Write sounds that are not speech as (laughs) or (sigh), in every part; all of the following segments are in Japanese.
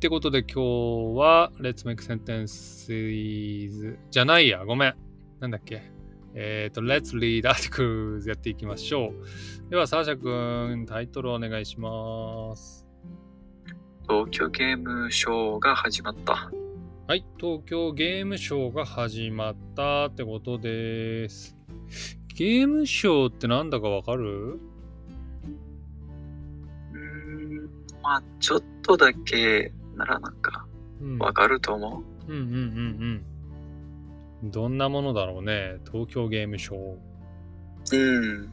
ってことで今日は Let's Make Sentences じゃないや、ごめん。なんだっけ？えっ、ー、と、Let's Read Articles やっていきましょう。では、サーシャ君、タイトルお願いします。東京ゲームショーが始まった。はい、東京ゲームショーが始まったってことです。ゲームショーってなんだかわかる？うん、まあちょっとだけならなんかわかると思う？うん、うん、うんうんうんどんなものだろうね。東京ゲームショー。うん。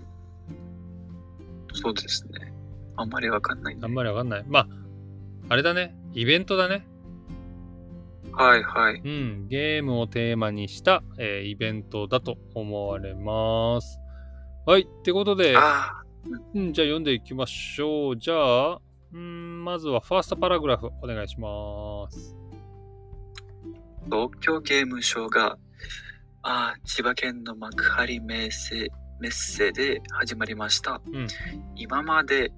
そうですね。あんまりわかんない、ね、あんまりわかんない。まあ、あれだね。イベントだね。はいはい。うん。ゲームをテーマにした、えー、イベントだと思われます。はい。ってことで、うん、じゃあ読んでいきましょう。じゃあ、うん、まずはファーストパラグラフお願いします。東京ゲームショウが、あ千葉県の幕張メッセメッセで始まりました。うん、今まで、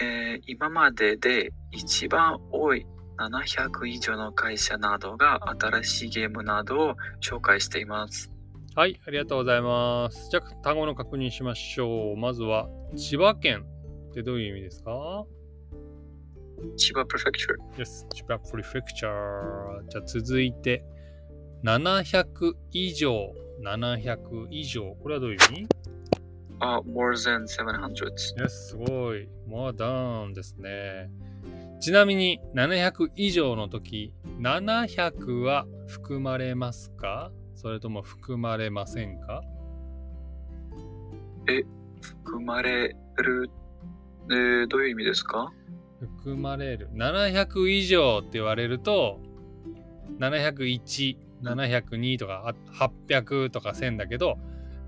えー、今までで一番多い700以上の会社などが新しいゲームなどを紹介しています。はい、ありがとうございます。じゃあ、単語の確認しましょう。まずは、千葉県ってどういう意味ですか？千葉プレフェクチャー。Yes, 千葉プレフェクチャー。じゃあ続いて、700以上。700以上。これはどういう意味？あ、uh, more than 700. Yes, すごい。more than ですね。ちなみに700以上の時、700は含まれますか？それとも含まれませんか？え、含まれる、えー、どういう意味ですか？含まれる。700以上って言われると、701、702とか800とか1000だけど、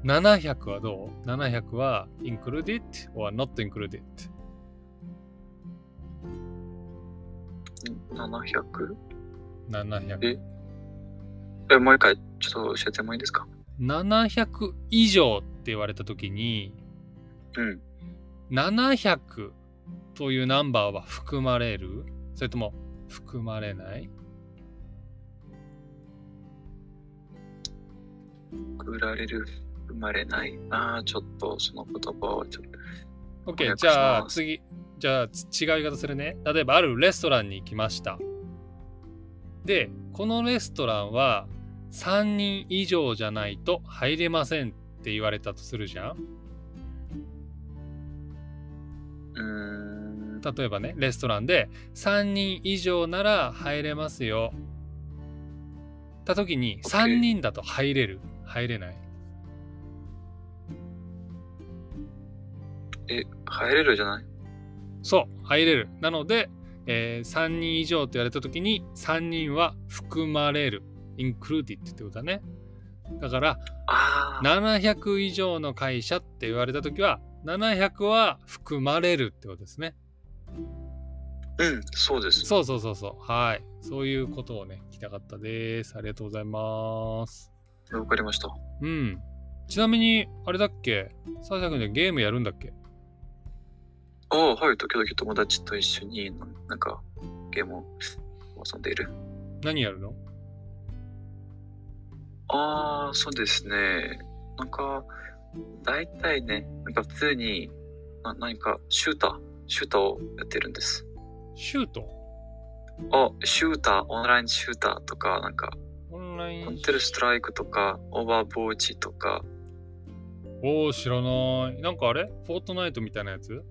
700はどう ?700 は included or not included? 700? 700。ええ、もう一回ちょっと教えてもいいですか ?700 以上って言われたときに、うん。700というナンバーは含まれる？それとも含まれない？含られる、含まれない？ああ、ちょっとその言葉をちょっと。OK、じゃあ次。じゃあ違い方するね。例えばあるレストランに行きました。で、このレストランは3人以上じゃないと入れませんって言われたとするじゃん。うん例えばね、レストランで3人以上なら入れますよ。た時に3人だと入れる？入れない？え、入れるじゃない？そう、入れる。なので、えー、3人以上と言われたときに、3人は含まれる。included ってことだね。だから、700以上の会社って言われたときは、700は含まれるってことですね。うん、そうです。そうそうそうそう。はい。そういうことをね、聞きたかったです。ありがとうございます。わかりました。うん。ちなみに、あれだっけ？サーシャ君でゲームやるんだっけ？ああ、はい、時々友達と一緒になんかゲームを遊んでいる。何やるの？ああ、そうですね。なんか、大体ね、なんか普通にな何かシューター、シューターをやってるんです。シュート？あ、シューター、オンラインシューターとか、なんか、オンラインコンテルストライクとか、オーバーボーチとか。おお、知らない。なんかあれ？フォートナイトみたいなやつ？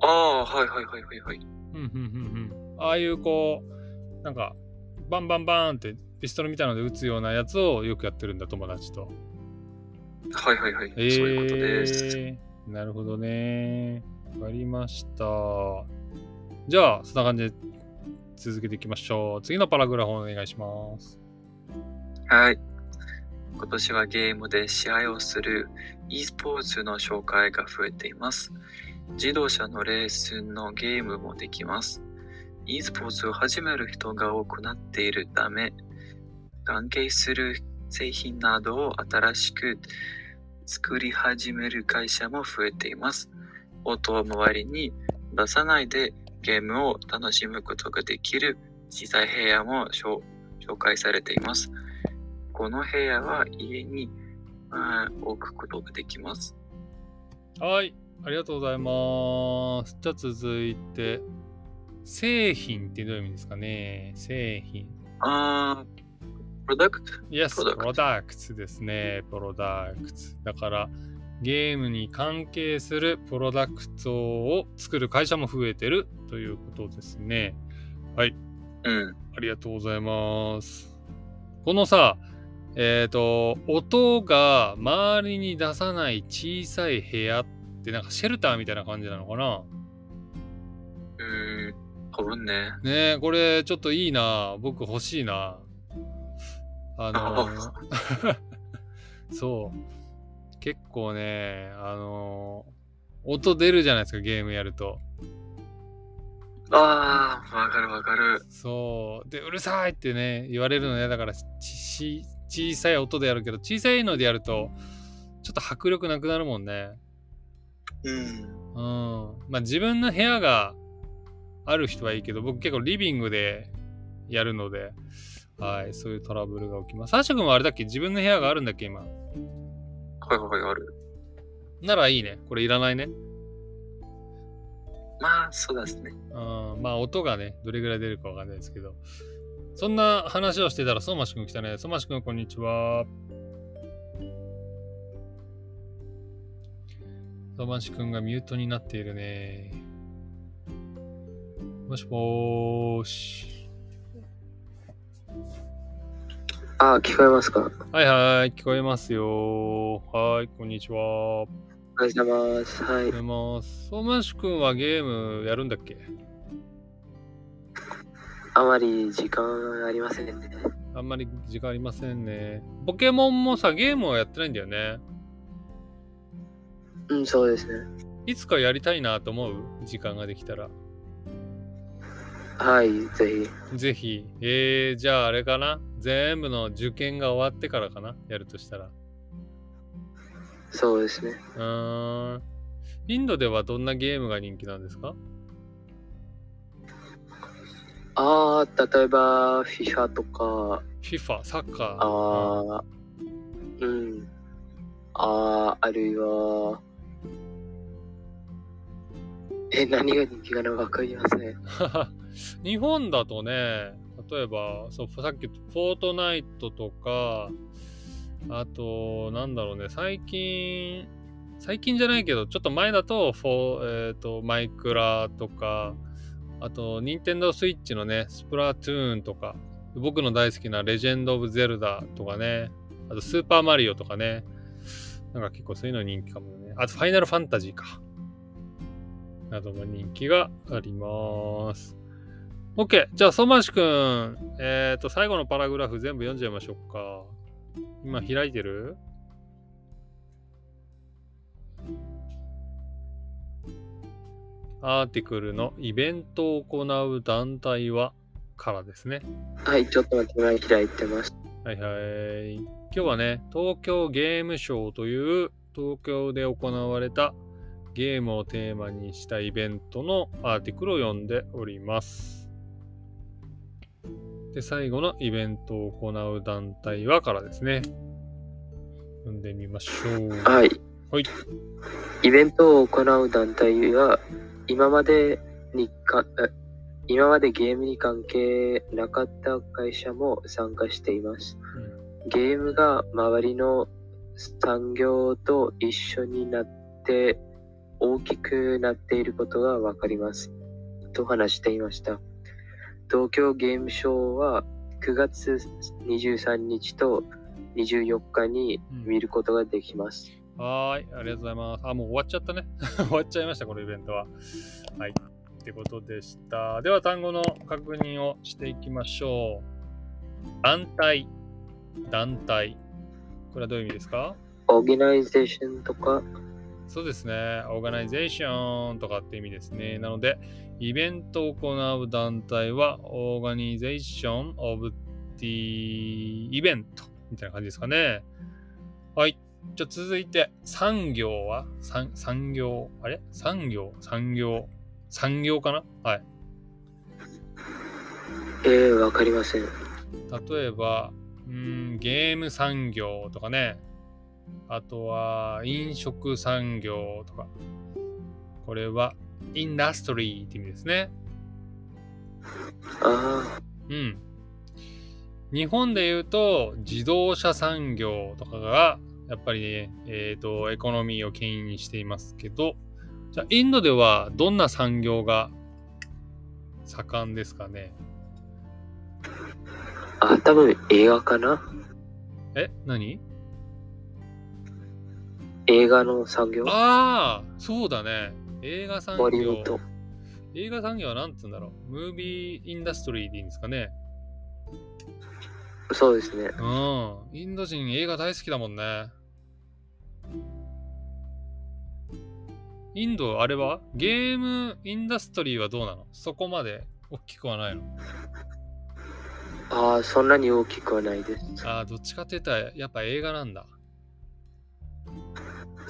ああ、はいはいはいはいはい。うんうんうんうん。ああいうこう、なんか、バンバンバーンってピストルみたいので撃つようなやつをよくやってるんだ、友達と。はいはいはい。えー、そういうことです。なるほどね。わかりました。じゃあ、そんな感じで続けていきましょう。次のパラグラフお願いします。はい。今年はゲームで試合をする e スポーツの紹介が増えています。自動車のレースのゲームもできます。e スポーツを始める人が多くなっているため、関係する製品などを新しく作り始める会社も増えています。音を周りに出さないでゲームを楽しむことができる小さい部屋も紹介されています。この部屋は家に置くことができます。はい、ありがとうございます。じゃあ続いて、製品ってどういう意味ですかね？製品。ああ、プロダクト ?Yes, プロダクツですね。プロダクツ。だから、ゲームに関係するプロダクトを作る会社も増えてるということですね。はい。うん。ありがとうございます。このさ、えっ、ー、と、音が周りに出さない小さい部屋ってなんかシェルターみたいな感じなのかな？うーん、多分ね。ねこれちょっといいな。僕欲しいな。あの (laughs) そう。結構ね、あの音出るじゃないですか、ゲームやると。ああ、わかるわかる。そう。で、うるさいってね、言われるの嫌だから、ち小さい音でやるけど、小さいのでやると、ちょっと迫力なくなるもんね。うん。うん。まあ自分の部屋がある人はいいけど、僕結構リビングでやるので、はい、そういうトラブルが起きます。サーシャ君はあれだっけ？自分の部屋があるんだっけ今？はいはい、ある。ならいいね。これいらないね。まあ、そうですね。うん、まあ音がね、どれぐらい出るかわかんないですけど。そんな話をしてたら、相馬市くん来たね。相馬市くん、こんにちは。相馬市くんがミュートになっているね。もしもーし。あ、聞こえますか？はいはい、聞こえますよ。はい、こんにちは。おはようございます。はい。おはようございます。相馬市くんはゲームやるんだっけ？あまり時間ありませんね。あんまり時間ありませんね。ポケモンもさ、ゲームはやってないんだよね。うん、そうですね。いつかやりたいなと思う？時間ができたら。はい、ぜひ。ぜひ。えー、じゃああれかな？全部の受験が終わってからかな？やるとしたら。そうですね。うーん。インドではどんなゲームが人気なんですか？ああ、例えば、FIFA とか。FIFA、サッカー。ああ、うん。ああ、あるいは、え、何が人気かな？わかりません。(laughs) 日本だとね、例えば、そうさっきフォートナイトとか、あと、なんだろうね、最近、最近じゃないけど、ちょっと前だと、フォえっ、ー、と、マイクラとか、あと、ニンテンドースイッチのね、スプラトゥーンとか、僕の大好きなレジェンド・オブ・ゼルダとかね、あと、スーパーマリオとかね、なんか結構そういうの人気かもね。あと、ファイナルファンタジーか。なども人気があります。OK。じゃあ、相馬市くん、えっ、ー、と、最後のパラグラフ全部読んじゃいましょうか。今開いてる？アーティクルのイベントを行う団体はからですね。はい、ちょっと待って、今開いてます。はいはい。今日はね、東京ゲームショウという東京で行われたゲームをテーマにしたイベントのアーティクルを読んでおります。で、最後のイベントを行う団体はからですね。読んでみましょう。はい。はい。イベントを行う団体は今までにか、今までゲームに関係なかった会社も参加しています。うん、ゲームが周りの産業と一緒になって大きくなっていることがわかります。と話していました。東京ゲームショーは9月23日と24日に見ることができます。うんはい、ありがとうございます。あ、もう終わっちゃったね。(laughs) 終わっちゃいました、このイベントは。はい。ってことでした。では、単語の確認をしていきましょう。団体、団体。これはどういう意味ですか？オーガナイゼーションとかそうですね。 organization とかって意味ですね。なので、イベントを行う団体は、 organization of the event みたいな感じですかね。はい。じゃ続いて、産業は？産産業、あれ？産業？産業？産業かな？はい。えー、わかりません。例えば、うん、ゲーム産業とかね。あとは、飲食産業とか。これは、インダストリーって意味ですね。あうん。日本で言うと、自動車産業とかが、やっぱりね、えっ、と、エコノミーを牽引していますけど、じゃあ、インドではどんな産業が盛んですかね？あ、あ、多分映画かなえ？何？映画の産業？ああ、そうだね。映画産業ボリウッ。ド。映画産業は何て言うんだろう。ムービーインダストリーでいいんですかね。そうですね。うん。インド人映画大好きだもんね。インド、あれは？ゲームインダストリーはどうなの？そこまで大きくはないの？ああ、そんなに大きくはないです。ああ、どっちかって言ったらやっぱ映画なんだ。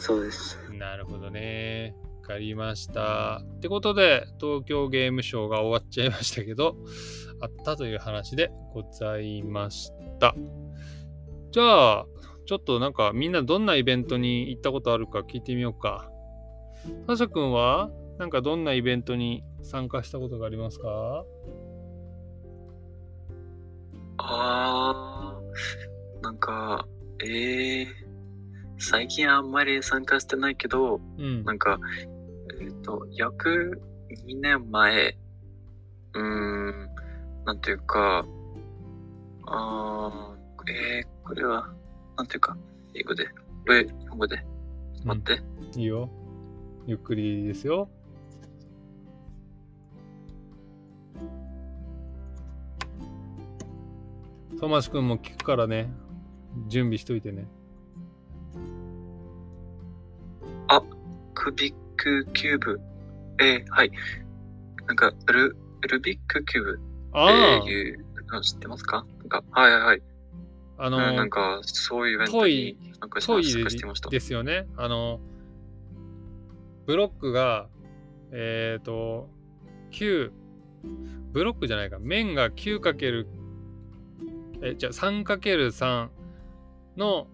そうです。なるほどね。わかりました。ってことで、東京ゲームショウが終わっちゃいましたけど、あったという話でございました。じゃあ、ちょっとなんかみんなどんなイベントに行ったことあるか聞いてみようか。サシャ君はなんかどんなイベントに参加したことがありますか？あー、なんか、えー、最近あんまり参加してないけど、うんな。んか、えっ、と、約2年前、うーん、なんていうか、あー、えー、これは、なんていうか、英語で、これ、日本語で、待って、いいよ。ゆっくりですよ。トマシ君も聞くからね。準備しといてね。クビックキューブ、えー、はい、なんか、ル、ルビックキューブあっていうの知ってますか？なんか、はいはいはい。あ、あうなんか、そういうイベントトにイ、なんかしてました。ですよね。あの、ブロックが、えっ、と、9、ブロックじゃないか、面が 9× え、じゃあ 3×3 の、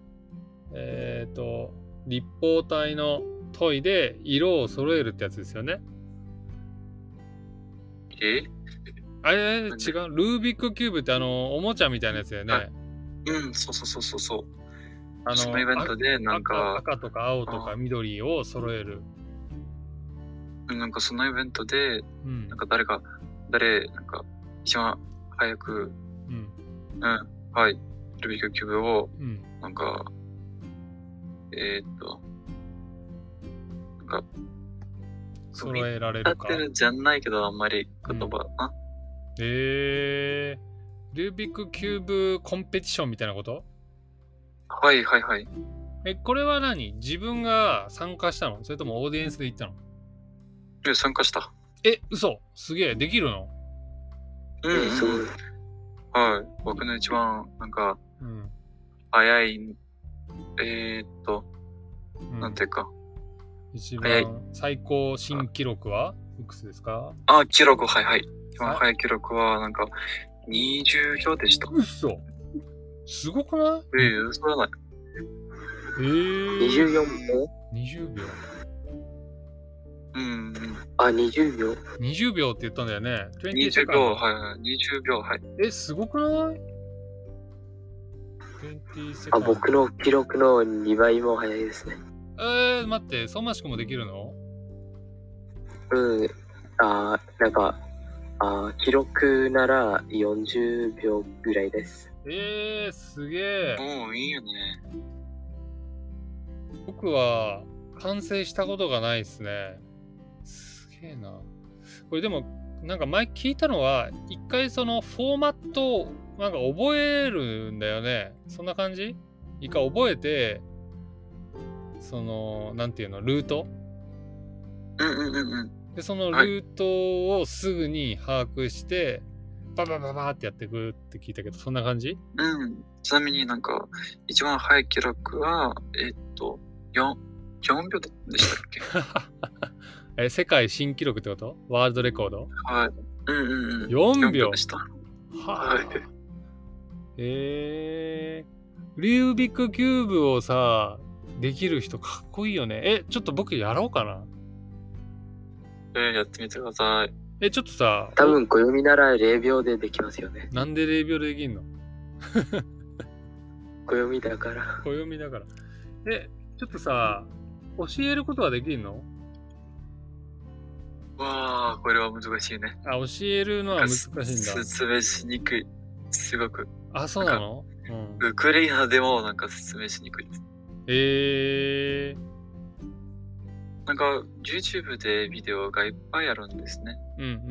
えっ、と、立方体のトイで色を揃えるってやつですよね。え？あれ、違う？ルービックキューブってあの、おもちゃみたいなやつだよね。はいうん、そうそうそうそうそう。あのそのイベントで、なん赤か、赤とか青とか緑を揃える。なんかそのイベントで、うんなん。か誰か、誰、なんか、一番早く、うん。うん、はい、ルビックキューブを、うん。なんか、えー、っと、か、揃えられるか合って。るじゃないけど、あんまり言葉な。えー、ルービックキューブコンペティションみたいなこと？はいはいはい。え、これは何？自分が参加したの？それともオーディエンスで行ったの？で参加した。え、嘘すげえ、できるの？うん、えー、すごいうん。。はい。僕の一番、なんか、うん。早い、えー、っと、うんなんていうか、一番最高新記録はいくつですか？あ、記録、はいはい。一番はい早い記録は、なんか、20秒でした。嘘すごくない？ええ嘘だない。えー、24秒20秒。うん、うん。あ、20秒？20秒って言ったんだよね。20 20セカン秒、ドはいはい。20秒、はい。え、すごくない？20セカあ、僕の記録の2倍も早いですね。えー、待って、相馬しくもできるの？うん。あーなんか、あー記録なら40秒ぐらいです。えー、すげえ。おー、いいよね。僕は完成したことがないですね。すげえな。これでも、なんか前聞いたのは、一回そのフォーマットをなんか覚えるんだよね。そんな感じ？一回覚えて、その、なんていうの、ルート？うんうんうんうん。で、そのはいルートをすぐに把握して、ババババってやっていくって聞いたけど、そんな感じ？うん。ちなみになんか、一番早い記録は、えっと、4、4秒でしたっけ？(laughs) え、世界新記録ってこと？ワールドレコード？はい。うんうんうん。4秒？でした。はあ。えー、リュービックキューブをさ、できる人かっこいいよね。え、ちょっと僕やろうかな。えー、やってみてください。え、ちょっとさ。多分暦なら0秒でできますよね。なんで0秒でできんの？(laughs) 暦だから。暦だから。え、ちょっとさ、教えることはできんの？わあ、これは難しいね。あ、教えるのは難しいんだ。説明しにくい。すごく。あ、そうなの？うん、ウクレレナでもなんか説明しにくいです。えー。なんか YouTube でビデオがいっぱいあるんですね。うんうんうん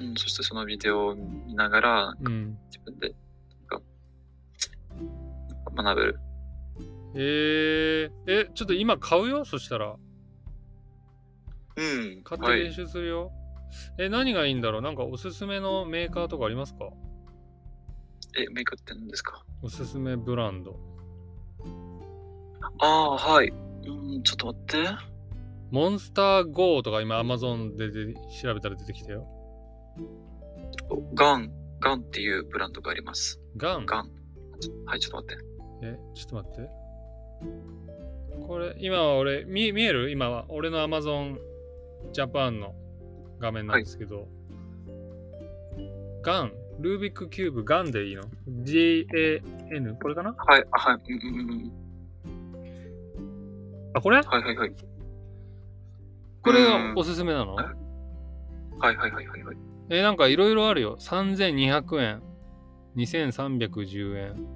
うん。うん、そしてそのビデオを見ながら、うん、自分で学べる。えー、え、ちょっと今買うよ？そしたら。うん。買って練習するよ。はい、え、何がいいんだろう？なんかおすすめのメーカーとかありますか？え、メーカーって何ですか？おすすめブランド。ああ、はい。うん、ちょっと待って。モンスター GO とか今 Amazon でで調べたら出てきたよ。ガン、ガンっていうブランドがあります。ガン？ガン。はい、ちょっと待って。え、ちょっと待って。これ、今は俺、見見える？今は俺の Amazon Japan の画面なんですけど、はい、ガン、ルービックキューブ、ガンでいいの ?G-A-N、これかな？はい、はい。うんうんうんあ、これ？はいはいはい。これがおすすめなの？はいはいはいはいはい。えなんかいろいろあるよ。3200円。2310円。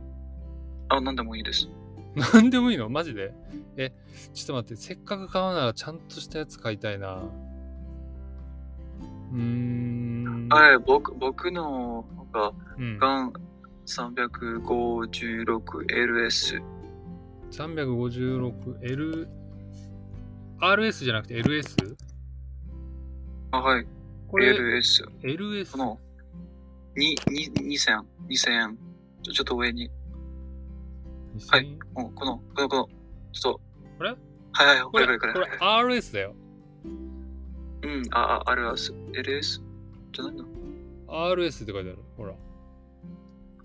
あ、なんでもいいです。なんでもいいの？マジで？え、ちょっと待って。せっかく買うならちゃんとしたやつ買いたいな。うーん。はい、僕、僕のが、うん、ガン 356LS。356L、RS じゃなくて LS? あ、はい。これ LS。LS? この、に、に、2000、2000ちょ、ちょっと上に。はい。この、この、この、この、ちょっと。これ？はいはい、これこれこれ。これ RS だよ。うん、あ、あ、RS、LS? じゃないの ?RS って書いてある。ほら。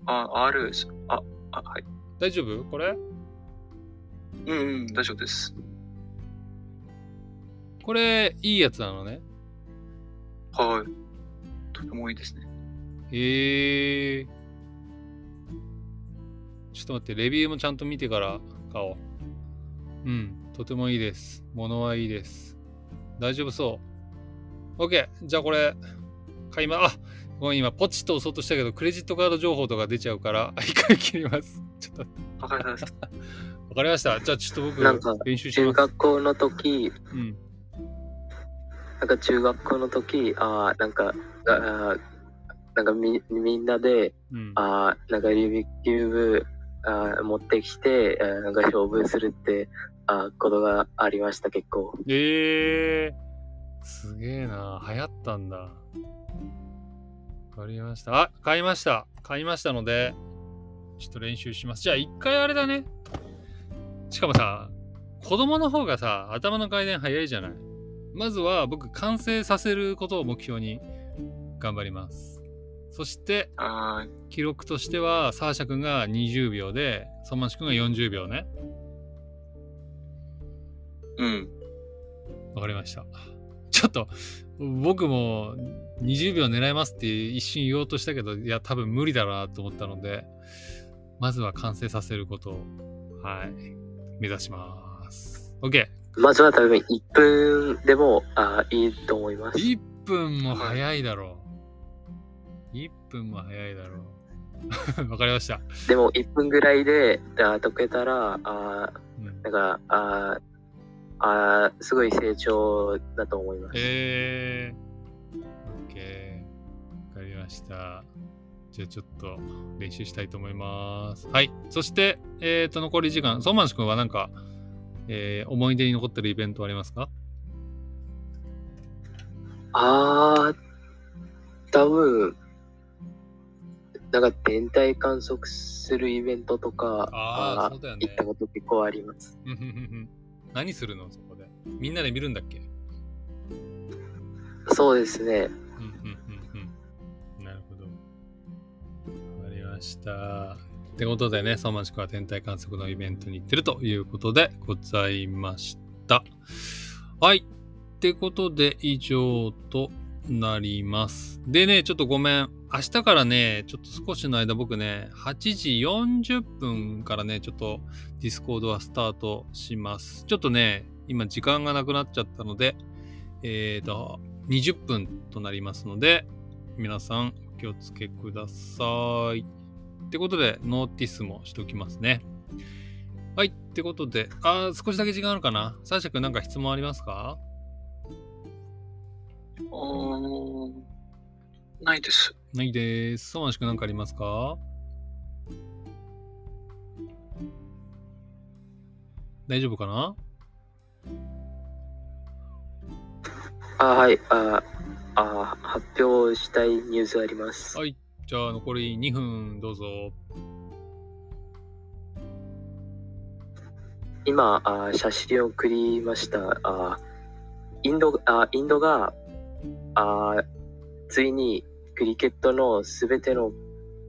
あ、RS。あ、あ、はい。大丈夫？これ？うんうん、大丈夫です。これ、いいやつなのね。はい。とてもいいですね。へえー。ちょっと待って、レビューもちゃんと見てから買おう。うん、とてもいいです。物はいいです。大丈夫そう。OK。じゃあこれ、買いま、あごめん、今、ポチッと押そうとしたけど、クレジットカード情報とか出ちゃうから、(laughs) 一回切ります。ちょっと。わかりました。(laughs) わかりました。じゃあちょっと僕、なんか練習します。中学校の時、うん、なんか中学校の時、あなんか、あなんかみみんなで、うん、あなんかリビキューブあ持ってきて、あなんか勝負するってあことがありました、結構。ええー、すげえな。流行ったんだ。わかりました。あ、買いました。買いましたので、ちょっと練習します。じゃあ一回あれだね。しかもさ、子供の方がさ、頭の回転早いじゃない。まずは僕、完成させることを目標に頑張ります。そして、記録としては、サーシャ君が20秒で、ソマンシ君が40秒ね。うん。わかりました。ちょっと、僕も20秒狙いますって一瞬言おうとしたけど、いや、多分無理だなと思ったので、まずは完成させることを、はい、目指します。OK。まずは多分1分でもあいいと思います。1分も早いだろう。1分も早いだろう。(laughs) わかりました。でも1分ぐらいであ解けたら、あうん、なんかああすごい成長だと思います。えー、OK。わかりました。じゃあちょっと練習したいと思います。はい。そして、えっ、ー、と、残り時間、ソーマンシ君はなんか、えー、思い出に残ってるイベントありますか？あー、多分、なんか天体観測するイベントとか、ああ、そうだよね。行ったこと結構あります。何するの？そこで。みんなで見るんだっけ？そうですね。ました。ってことでね、相馬市は天体観測のイベントに行ってるということでございました。はい。ってことで以上となります。でね、ちょっとごめん。明日からね、ちょっと少しの間僕ね、8時40分からね、ちょっとディスコードはスタートします。ちょっとね、今時間がなくなっちゃったので、えっ、ー、と、20分となりますので、皆さんお気をつけください。ってことで、ノーティスもしておきますね。はい。ってことで、あ少しだけ時間あるかな？サーシャ君なんか質問ありますか？あないです。ないです。そうましくなんかありますか？大丈夫かな？あ、はい。あ、あ、発表したいニュースあります。はい。じゃあ、残り2分、どうぞ。今、あ写真を送りました。あインドあインドがあついにクリケットのすべての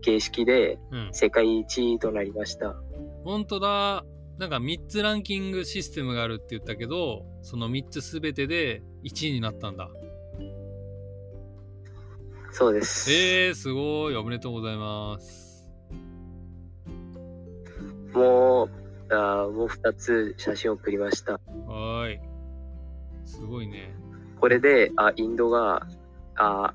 形式で世界一となりました。うん、本当だ。なんか3つランキングシステムがあるって言ったけど、その3つすべてで1位になったんだ。そうです。えー、すごい。おめでとうございます。もう、あもう2つ写真を送りました。はい。すごいね。これで、あインドがあ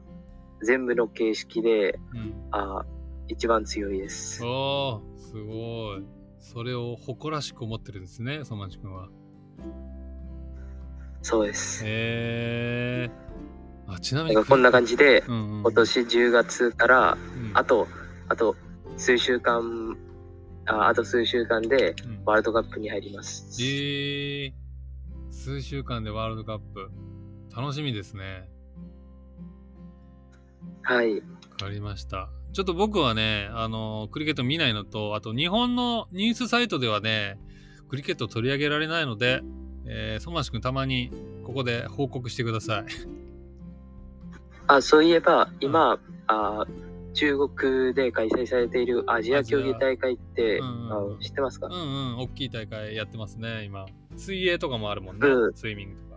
全部の形式で、うん、あ一番強いです。ああ、すごい。それを誇らしく思ってるんですね、ソマチ君は。そうです。へえー。あちなみに。こんな感じで、今年10月から、うん、あと、あと数週間、ああと数週間でワールドカップに入ります。うん、えー、数週間でワールドカップ。楽しみですね。はい。わかりました。ちょっと僕はね、あの、クリケット見ないのと、あと日本のニュースサイトではね、クリケット取り上げられないので、えー、ソマシ君たまにここで報告してください。あ、そういえば、今、うん、あ中国で開催されているアジア競技大会って、うんうん、知ってますか？うんうん、大きい大会やってますね、今。水泳とかもあるもんね、うん、スイミングとか。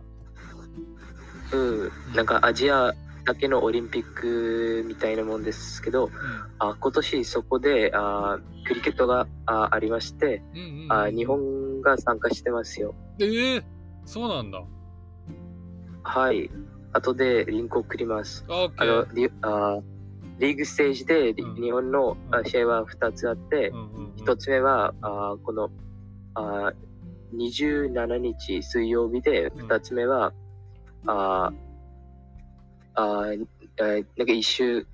うん、なんかアジアだけのオリンピックみたいなもんですけど、うん、あ今年そこであクリケットがあありまして、うんうんうん、あ日本が参加してますよ。えー、そうなんだ。はい。後でリンクを送ります。あのリあリーグステージで、うん、日本の、うん、試合は2つあって、うんうんうん、1つ目はあこのあ27日水曜日で、2つ目は、ああなんか一週、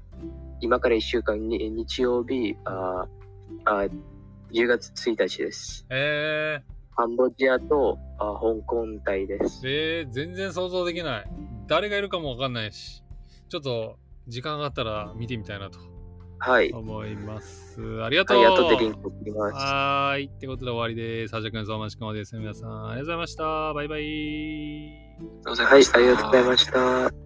今から1週間に日曜日ああ、10月1日です。えー、カンボジアとあ香港隊です。えー、全然想像できない。誰がいるかもわかんないし、ちょっと時間があったら見てみたいなと。はい。思います。ありがとう。はい、後でリンク送ります。はい。ってことで終わりです。はじゃくん、そうましくまです。皆さん、ありがとうございました。バイバイ。はい、ありがとうございました。